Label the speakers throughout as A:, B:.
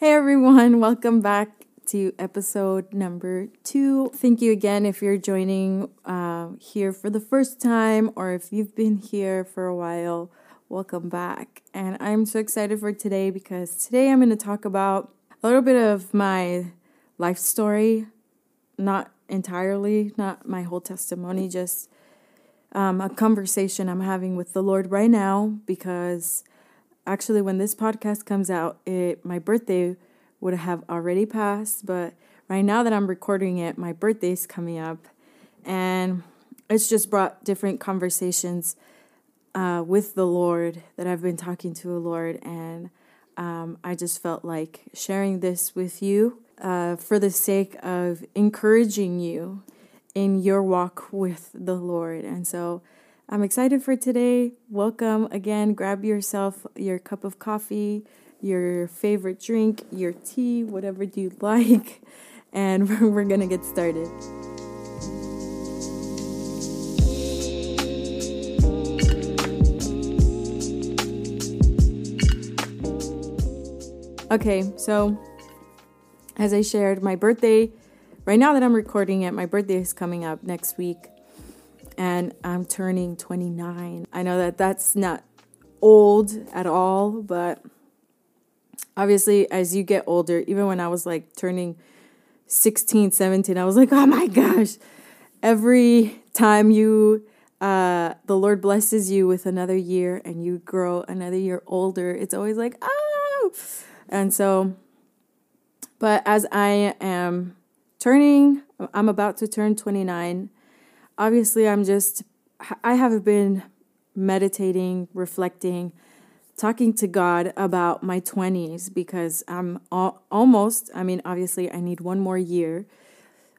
A: Hey everyone, welcome back to episode number two. Thank you again if you're joining uh, here for the first time or if you've been here for a while. Welcome back. And I'm so excited for today because today I'm going to talk about a little bit of my life story, not entirely, not my whole testimony, just um, a conversation I'm having with the Lord right now because actually when this podcast comes out, it my birthday would have already passed, but right now that I'm recording it, my birthday's coming up and it's just brought different conversations uh, with the Lord that I've been talking to the Lord and um, I just felt like sharing this with you uh, for the sake of encouraging you in your walk with the Lord. And so I'm excited for today. Welcome again. Grab yourself your cup of coffee, your favorite drink, your tea, whatever you like, and we're going to get started. Okay, so as I shared, my birthday, right now that I'm recording it, my birthday is coming up next week and I'm turning 29. I know that that's not old at all, but obviously, as you get older, even when I was like turning 16, 17, I was like, oh my gosh, every time you, uh, the Lord blesses you with another year and you grow another year older, it's always like, oh. And so, but as I am turning, I'm about to turn 29 obviously I'm just I have been meditating, reflecting, talking to God about my 20s because I'm al- almost, I mean, obviously I need one more year,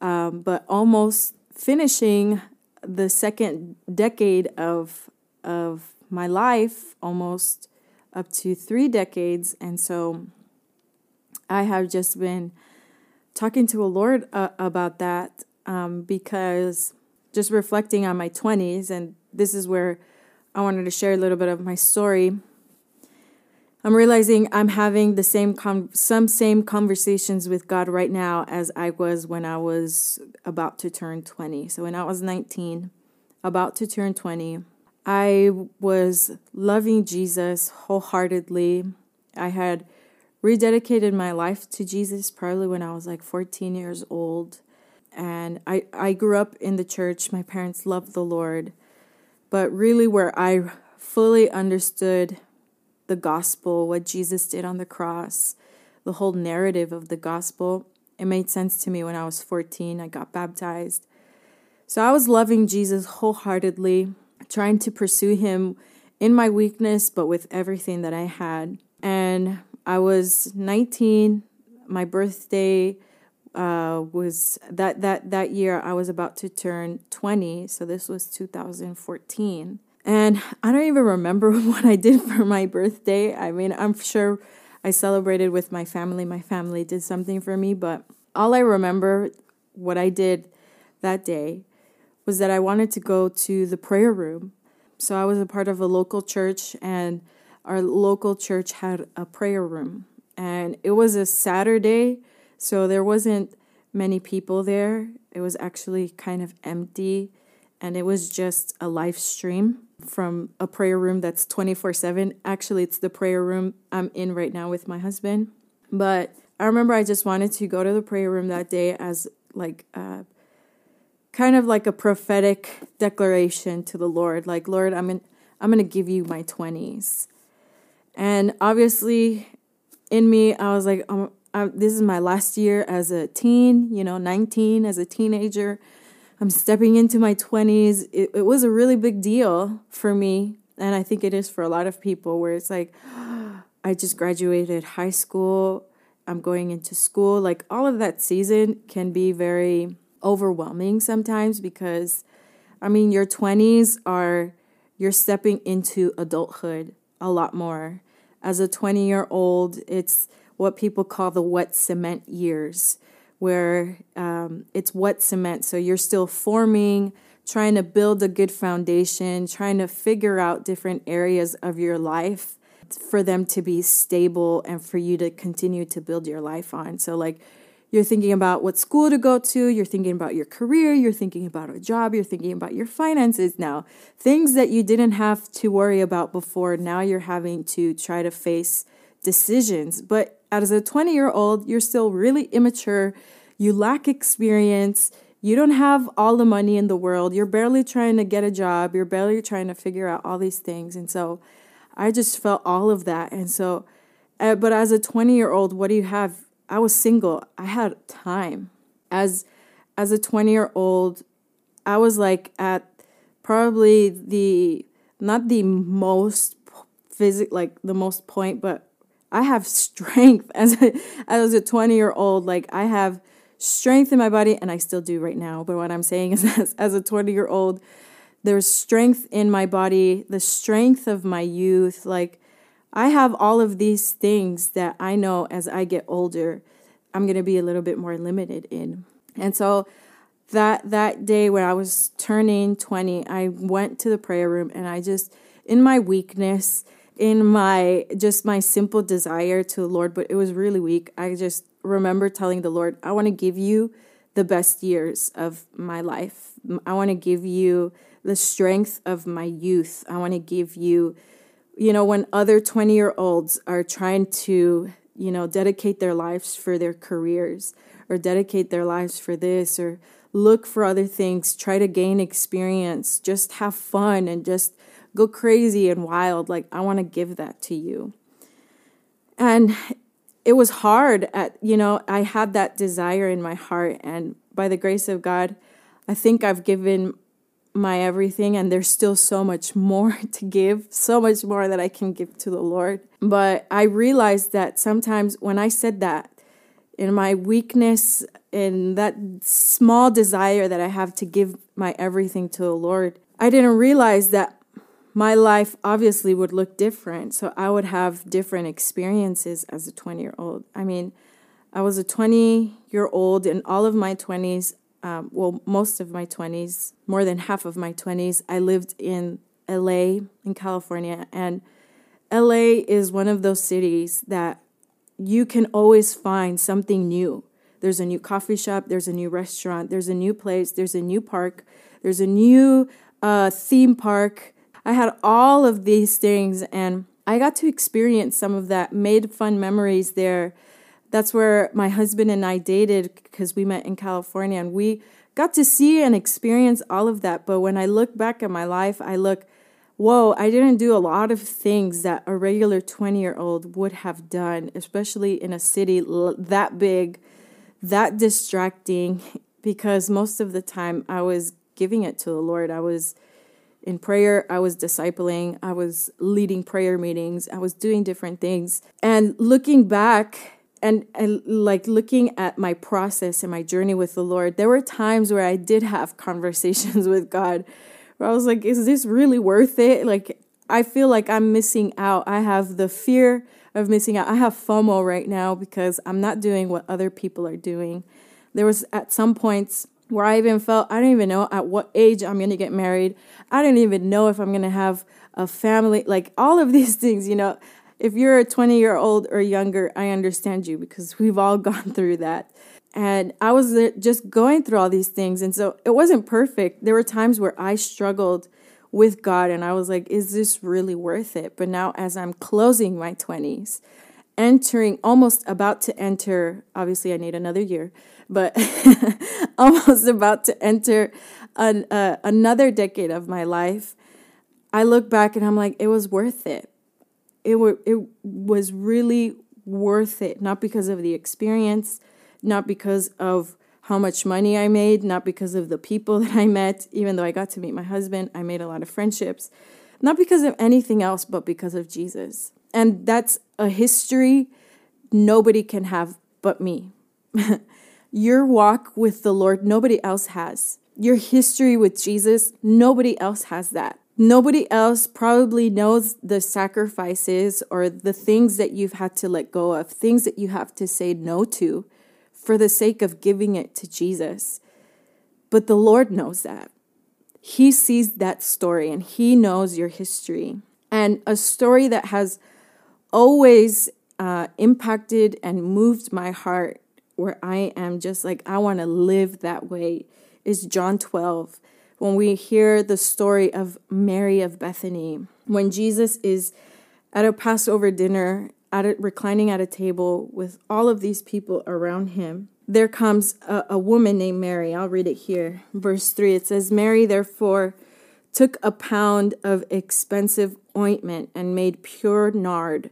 A: um, but almost finishing the second decade of, of my life, almost up to three decades. And so I have just been talking to a Lord uh, about that um, because just reflecting on my 20s, and this is where I wanted to share a little bit of my story. I'm realizing I'm having the same com- some same conversations with God right now as I was when I was about to turn 20. So when I was 19, about to turn 20, I was loving Jesus wholeheartedly. I had rededicated my life to Jesus probably when I was like 14 years old and I, I grew up in the church. My parents loved the Lord. But really, where I fully understood the gospel, what Jesus did on the cross, the whole narrative of the gospel, it made sense to me when I was 14. I got baptized. So I was loving Jesus wholeheartedly, trying to pursue him in my weakness, but with everything that I had. And I was 19, my birthday uh, was that that that year I was about to turn 20, so this was 2014. And I don't even remember what I did for my birthday. I mean, I'm sure I celebrated with my family. My family did something for me, but all I remember what I did that day was that I wanted to go to the prayer room. So I was a part of a local church and our local church had a prayer room. And it was a Saturday so there wasn't many people there. It was actually kind of empty and it was just a live stream from a prayer room that's 24/7. Actually, it's the prayer room I'm in right now with my husband. But I remember I just wanted to go to the prayer room that day as like uh, kind of like a prophetic declaration to the Lord, like Lord, I'm in, I'm going to give you my 20s. And obviously in me I was like um, I'm, this is my last year as a teen, you know, 19 as a teenager. I'm stepping into my 20s. It, it was a really big deal for me. And I think it is for a lot of people where it's like, I just graduated high school. I'm going into school. Like all of that season can be very overwhelming sometimes because, I mean, your 20s are, you're stepping into adulthood a lot more. As a 20 year old, it's, what people call the wet cement years, where um, it's wet cement. So you're still forming, trying to build a good foundation, trying to figure out different areas of your life for them to be stable and for you to continue to build your life on. So, like, you're thinking about what school to go to, you're thinking about your career, you're thinking about a job, you're thinking about your finances now. Things that you didn't have to worry about before, now you're having to try to face decisions. But as a 20 year old, you're still really immature, you lack experience, you don't have all the money in the world, you're barely trying to get a job, you're barely trying to figure out all these things. And so I just felt all of that. And so, uh, but as a 20 year old, what do you have? I was single. I had time. As as a 20 year old, I was like at probably the not the most physic like the most point, but I have strength as a as a 20 year old. Like I have strength in my body, and I still do right now. But what I'm saying is, as, as a 20 year old, there's strength in my body, the strength of my youth. Like I have all of these things that I know as I get older, I'm going to be a little bit more limited in. And so that that day when I was turning 20, I went to the prayer room and I just in my weakness, in my just my simple desire to the Lord, but it was really weak. I just remember telling the Lord, I want to give you the best years of my life. I want to give you the strength of my youth. I want to give you you know, when other 20 year olds are trying to, you know, dedicate their lives for their careers or dedicate their lives for this or look for other things, try to gain experience, just have fun and just go crazy and wild. Like, I want to give that to you. And it was hard at, you know, I had that desire in my heart. And by the grace of God, I think I've given my everything and there's still so much more to give, so much more that I can give to the Lord. But I realized that sometimes when I said that, in my weakness, in that small desire that I have to give my everything to the Lord, I didn't realize that my life obviously would look different. So I would have different experiences as a 20 year old. I mean, I was a 20 year old in all of my 20s um, well, most of my 20s, more than half of my 20s, I lived in LA, in California. And LA is one of those cities that you can always find something new. There's a new coffee shop, there's a new restaurant, there's a new place, there's a new park, there's a new uh, theme park. I had all of these things, and I got to experience some of that, made fun memories there that's where my husband and I dated because we met in California and we got to see and experience all of that. But when I look back at my life, I look, whoa, I didn't do a lot of things that a regular 20 year old would have done, especially in a city that big, that distracting, because most of the time I was giving it to the Lord. I was in prayer, I was discipling, I was leading prayer meetings, I was doing different things. And looking back, and, and like looking at my process and my journey with the Lord, there were times where I did have conversations with God where I was like, is this really worth it? Like, I feel like I'm missing out. I have the fear of missing out. I have FOMO right now because I'm not doing what other people are doing. There was at some points where I even felt I don't even know at what age I'm to get married. I don't even know if I'm to have a family. Like all of these things, you know, if you're a 20 year old or younger, I understand you because we've all gone through that. And I was just going through all these things. And so it wasn't perfect. There were times where I struggled with God and I was like, is this really worth it? But now, as I'm closing my 20s, entering, almost about to enter, obviously, I need another year, but almost about to enter an, uh, another decade of my life, I look back and I'm like, it was worth it it, it was really worth it, not because of the experience, not because of how much money I made, not because of the people that I met, even though I got to meet my husband, I made a lot of friendships, not because of anything else, but because of Jesus. And that's a history nobody can have but me. Your walk with the Lord, nobody else has. Your history with Jesus, nobody else has that. Nobody else probably knows the sacrifices or the things that you've had to let go of, things that you have to say no to for the sake of giving it to Jesus. But the Lord knows that. He sees that story and He knows your history. And a story that has always uh, impacted and moved my heart where I am just like, I want to live that way is John 12. When we hear the story of Mary of Bethany, when Jesus is at a Passover dinner, at a, reclining at a table with all of these people around him, there comes a, a woman named Mary. I'll read it here. Verse 3 it says, Mary, therefore, took a pound of expensive ointment and made pure nard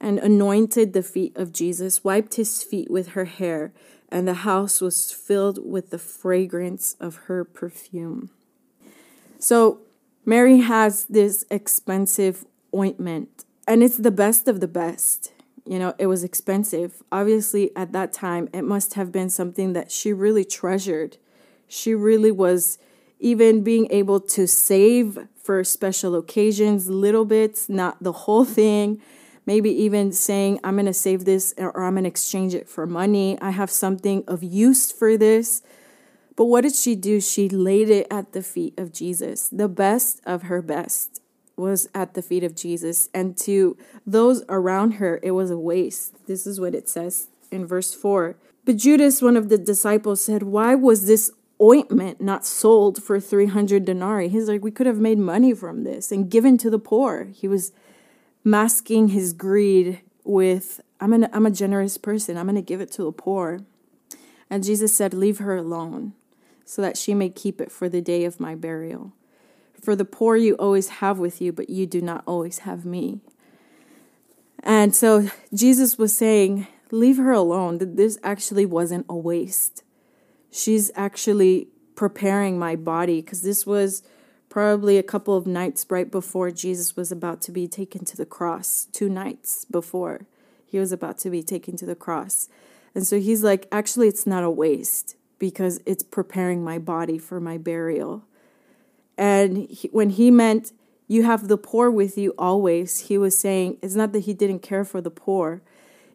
A: and anointed the feet of Jesus, wiped his feet with her hair, and the house was filled with the fragrance of her perfume. So, Mary has this expensive ointment, and it's the best of the best. You know, it was expensive. Obviously, at that time, it must have been something that she really treasured. She really was even being able to save for special occasions, little bits, not the whole thing. Maybe even saying, I'm going to save this or I'm going to exchange it for money. I have something of use for this. But what did she do? She laid it at the feet of Jesus. The best of her best was at the feet of Jesus. And to those around her, it was a waste. This is what it says in verse 4. But Judas, one of the disciples, said, Why was this ointment not sold for 300 denarii. He's like, we could have made money from this and given to the poor. He was masking his greed with, I'm, an, I'm a generous person. I'm going to give it to the poor. And Jesus said, Leave her alone so that she may keep it for the day of my burial. For the poor you always have with you, but you do not always have me. And so Jesus was saying, Leave her alone. That this actually wasn't a waste she's actually preparing my body because this was probably a couple of nights right before Jesus was about to be taken to the cross, two nights before he was about to be taken to the cross. And so he's like, actually, it's not a waste because it's preparing my body for my burial. And he, when he meant, you have the poor with you always, he was saying, it's not that he didn't care for the poor.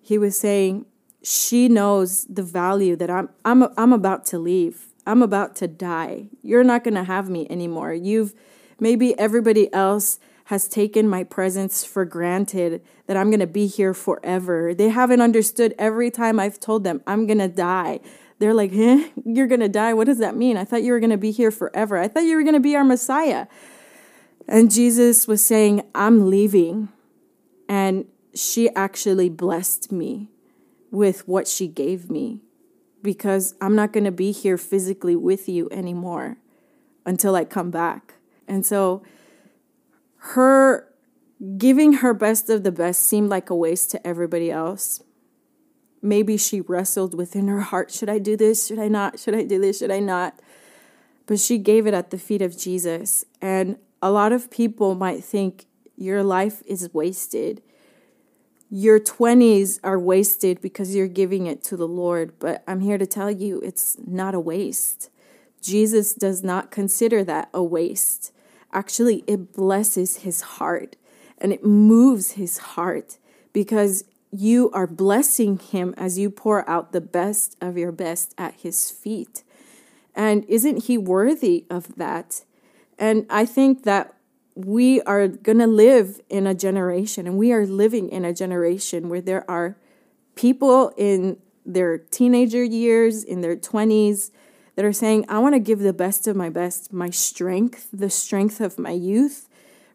A: He was saying, she knows the value that I'm I'm I'm about to leave. I'm about to die. You're not going to have me anymore. You've maybe everybody else has taken my presence for granted that I'm going to be here forever. They haven't understood every time I've told them I'm going to die. They're like, "Huh? You're going to die? What does that mean? I thought you were going to be here forever. I thought you were going to be our Messiah." And Jesus was saying, "I'm leaving." And she actually blessed me with what she gave me because I'm not going to be here physically with you anymore until I come back. And so her giving her best of the best seemed like a waste to everybody else. Maybe she wrestled within her heart should I do this? Should I not? Should I do this? Should I not? But she gave it at the feet of Jesus. And a lot of people might think your life is wasted your 20s are wasted because you're giving it to the Lord. But I'm here to tell you it's not a waste. Jesus does not consider that a waste. Actually, it blesses his heart and it moves his heart because you are blessing him as you pour out the best of your best at his feet. And isn't he worthy of that? And I think that we are going to live in a generation, and we are living in a generation where there are people in their teenager years, in their 20s, that are saying, I want to give the best of my best, my strength, the strength of my youth.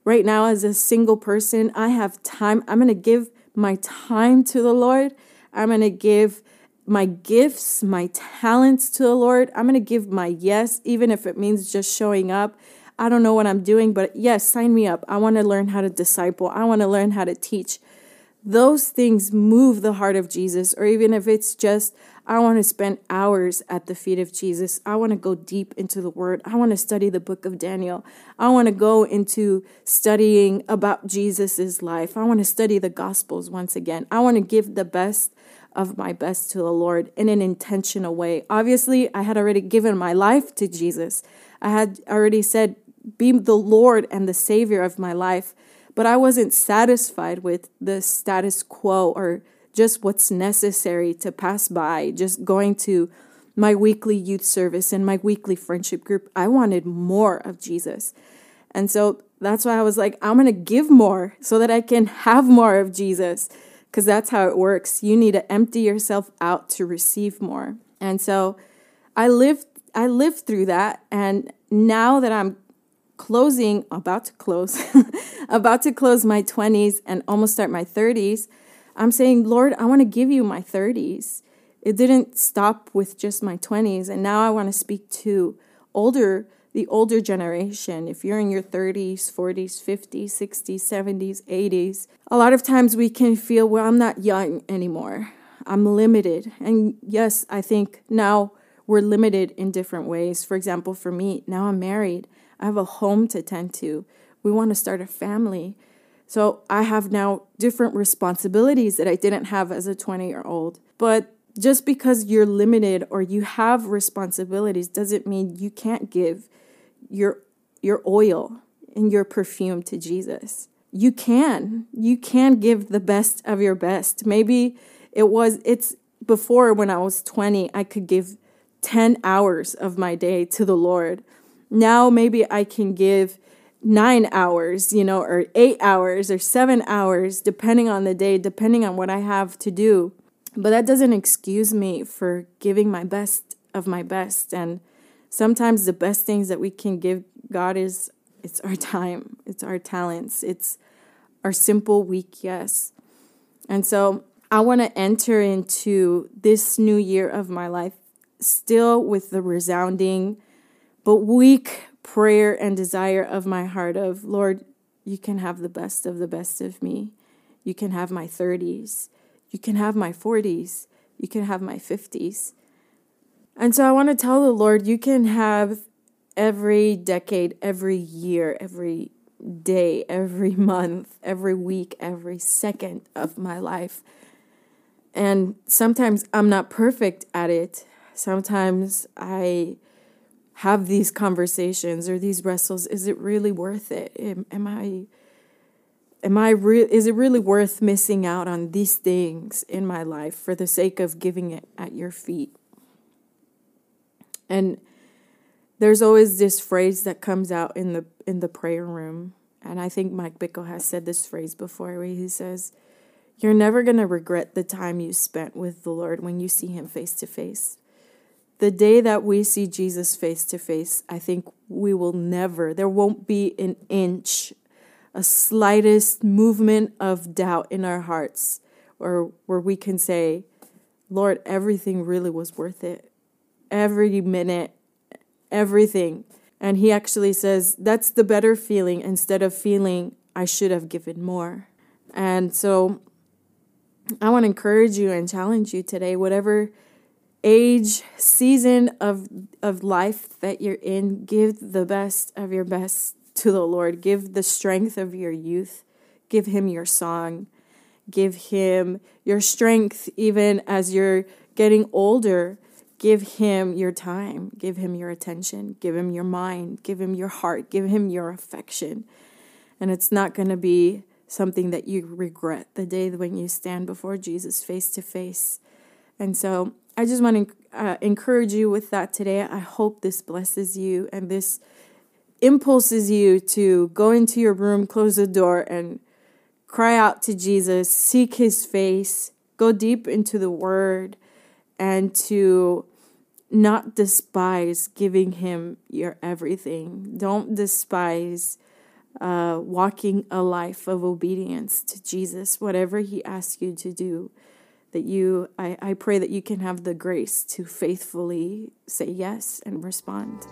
A: Right now, as a single person, I have time. I'm going to give my time to the Lord. I'm going to give my gifts, my talents to the Lord. I'm going to give my yes, even if it means just showing up I don't know what I'm doing, but yes, sign me up. I want to learn how to disciple. I want to learn how to teach. Those things move the heart of Jesus, or even if it's just, I want to spend hours at the feet of Jesus. I want to go deep into the word. I want to study the book of Daniel. I want to go into studying about Jesus's life. I want to study the gospels once again. I want to give the best of my best to the Lord in an intentional way. Obviously, I had already given my life to Jesus. I had already said, be the Lord and the Savior of my life. But I wasn't satisfied with the status quo or just what's necessary to pass by, just going to my weekly youth service and my weekly friendship group. I wanted more of Jesus. And so that's why I was like, I'm going to give more so that I can have more of Jesus because that's how it works. You need to empty yourself out to receive more. And so I lived I lived through that and now that I'm closing about to close about to close my 20s and almost start my 30s, I'm saying, "Lord, I want to give you my 30s." It didn't stop with just my 20s and now I want to speak to older the older generation, if you're in your 30s, 40s, 50s, 60s, 70s, 80s, a lot of times we can feel, well, I'm not young anymore. I'm limited. And yes, I think now we're limited in different ways. For example, for me, now I'm married, I have a home to tend to. We want to start a family. So I have now different responsibilities that I didn't have as a 20 year old. But just because you're limited or you have responsibilities doesn't mean you can't give your your oil and your perfume to Jesus. You can. You can give the best of your best. Maybe it was it's before when I was 20, I could give 10 hours of my day to the Lord. Now maybe I can give 9 hours, you know, or 8 hours or 7 hours depending on the day, depending on what I have to do. But that doesn't excuse me for giving my best of my best and sometimes the best things that we can give God is it's our time, it's our talents, it's our simple weak yes. And so I want to enter into this new year of my life still with the resounding but weak prayer and desire of my heart of Lord, you can have the best of the best of me. You can have my 30s. You can have my 40s. You can have my 50s. And so I want to tell the Lord, you can have every decade, every year, every day, every month, every week, every second of my life. And sometimes I'm not perfect at it. Sometimes I have these conversations or these wrestles. Is it really worth it? Am, am I am I re- is it really worth missing out on these things in my life for the sake of giving it at your feet? And there's always this phrase that comes out in the in the prayer room. And I think Mike Bickle has said this phrase before where he says, You're never gonna regret the time you spent with the Lord when you see him face to face. The day that we see Jesus face to face, I think we will never, there won't be an inch, a slightest movement of doubt in our hearts, or where we can say, Lord, everything really was worth it every minute, everything. And he actually says that's the better feeling instead of feeling I should have given more. And so I want to encourage you and challenge you today, whatever age, season of of life that you're in, give the best of your best to the Lord. Give the strength of your youth. Give him your song. Give him your strength even as you're getting older Give him your time, give him your attention, give him your mind, give him your heart, give him your affection. And it's not going to be something that you regret the day when you stand before Jesus face to face. And so I just want to uh, encourage you with that today. I hope this blesses you and this impulses you to go into your room, close the door, and cry out to Jesus, seek his face, go deep into the word and to not despise giving him your everything. Don't despise uh, walking a life of obedience to Jesus, whatever he asks you to do. That you, I, I pray that you can have the grace to faithfully say yes and respond.